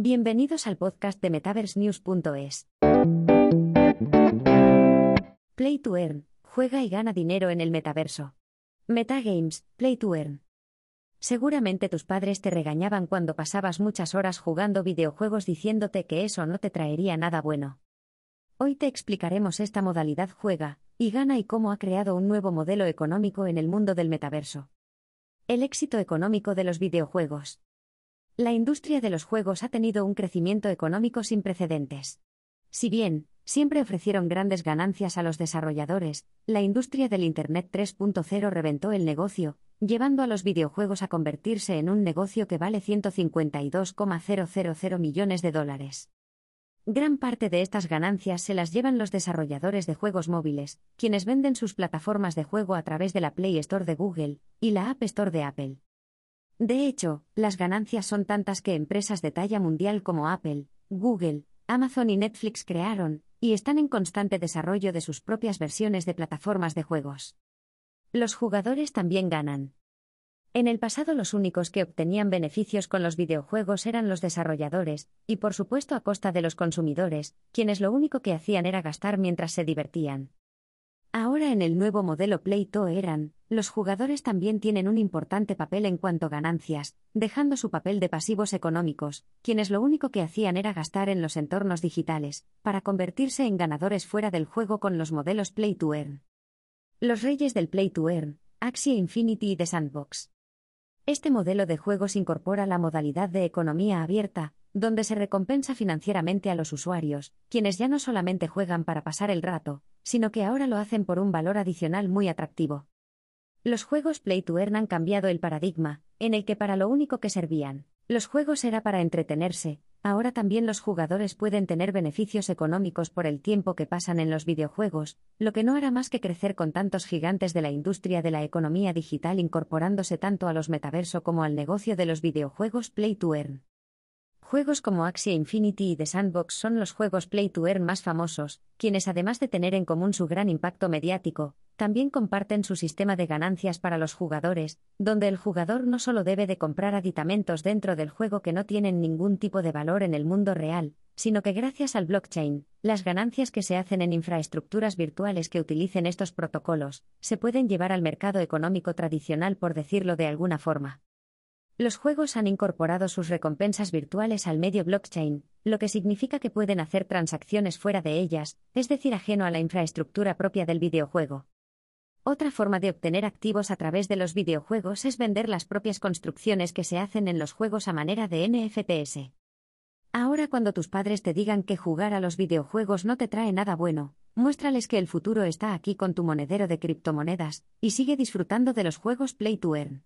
Bienvenidos al podcast de MetaverseNews.es. Play to Earn, juega y gana dinero en el metaverso. Metagames, Play to Earn. Seguramente tus padres te regañaban cuando pasabas muchas horas jugando videojuegos diciéndote que eso no te traería nada bueno. Hoy te explicaremos esta modalidad juega y gana y cómo ha creado un nuevo modelo económico en el mundo del metaverso. El éxito económico de los videojuegos. La industria de los juegos ha tenido un crecimiento económico sin precedentes. Si bien, siempre ofrecieron grandes ganancias a los desarrolladores, la industria del Internet 3.0 reventó el negocio, llevando a los videojuegos a convertirse en un negocio que vale 152,000 millones de dólares. Gran parte de estas ganancias se las llevan los desarrolladores de juegos móviles, quienes venden sus plataformas de juego a través de la Play Store de Google y la App Store de Apple. De hecho, las ganancias son tantas que empresas de talla mundial como Apple, Google, Amazon y Netflix crearon, y están en constante desarrollo de sus propias versiones de plataformas de juegos. Los jugadores también ganan. En el pasado los únicos que obtenían beneficios con los videojuegos eran los desarrolladores, y por supuesto a costa de los consumidores, quienes lo único que hacían era gastar mientras se divertían. Ahora en el nuevo modelo Play Eran, los jugadores también tienen un importante papel en cuanto a ganancias, dejando su papel de pasivos económicos, quienes lo único que hacían era gastar en los entornos digitales, para convertirse en ganadores fuera del juego con los modelos Play to Earn. Los reyes del Play to Earn, Axie Infinity y The Sandbox. Este modelo de juegos incorpora la modalidad de economía abierta, donde se recompensa financieramente a los usuarios, quienes ya no solamente juegan para pasar el rato, sino que ahora lo hacen por un valor adicional muy atractivo. Los juegos Play to Earn han cambiado el paradigma, en el que para lo único que servían, los juegos era para entretenerse, Ahora también los jugadores pueden tener beneficios económicos por el tiempo que pasan en los videojuegos, lo que no hará más que crecer con tantos gigantes de la industria de la economía digital incorporándose tanto a los metaverso como al negocio de los videojuegos Play to Earn. Juegos como Axie Infinity y The Sandbox son los juegos Play to Earn más famosos, quienes además de tener en común su gran impacto mediático, también comparten su sistema de ganancias para los jugadores, donde el jugador no solo debe de comprar aditamentos dentro del juego que no tienen ningún tipo de valor en el mundo real, sino que gracias al blockchain, las ganancias que se hacen en infraestructuras virtuales que utilicen estos protocolos, se pueden llevar al mercado económico tradicional por decirlo de alguna forma. Los juegos han incorporado sus recompensas virtuales al medio blockchain, lo que significa que pueden hacer transacciones fuera de ellas, es decir, ajeno a la infraestructura propia del videojuego. Otra forma de obtener activos a través de los videojuegos es vender las propias construcciones que se hacen en los juegos a manera de NFTs. Ahora cuando tus padres te digan que jugar a los videojuegos no te trae nada bueno, muéstrales que el futuro está aquí con tu monedero de criptomonedas, y sigue disfrutando de los juegos Play to Earn.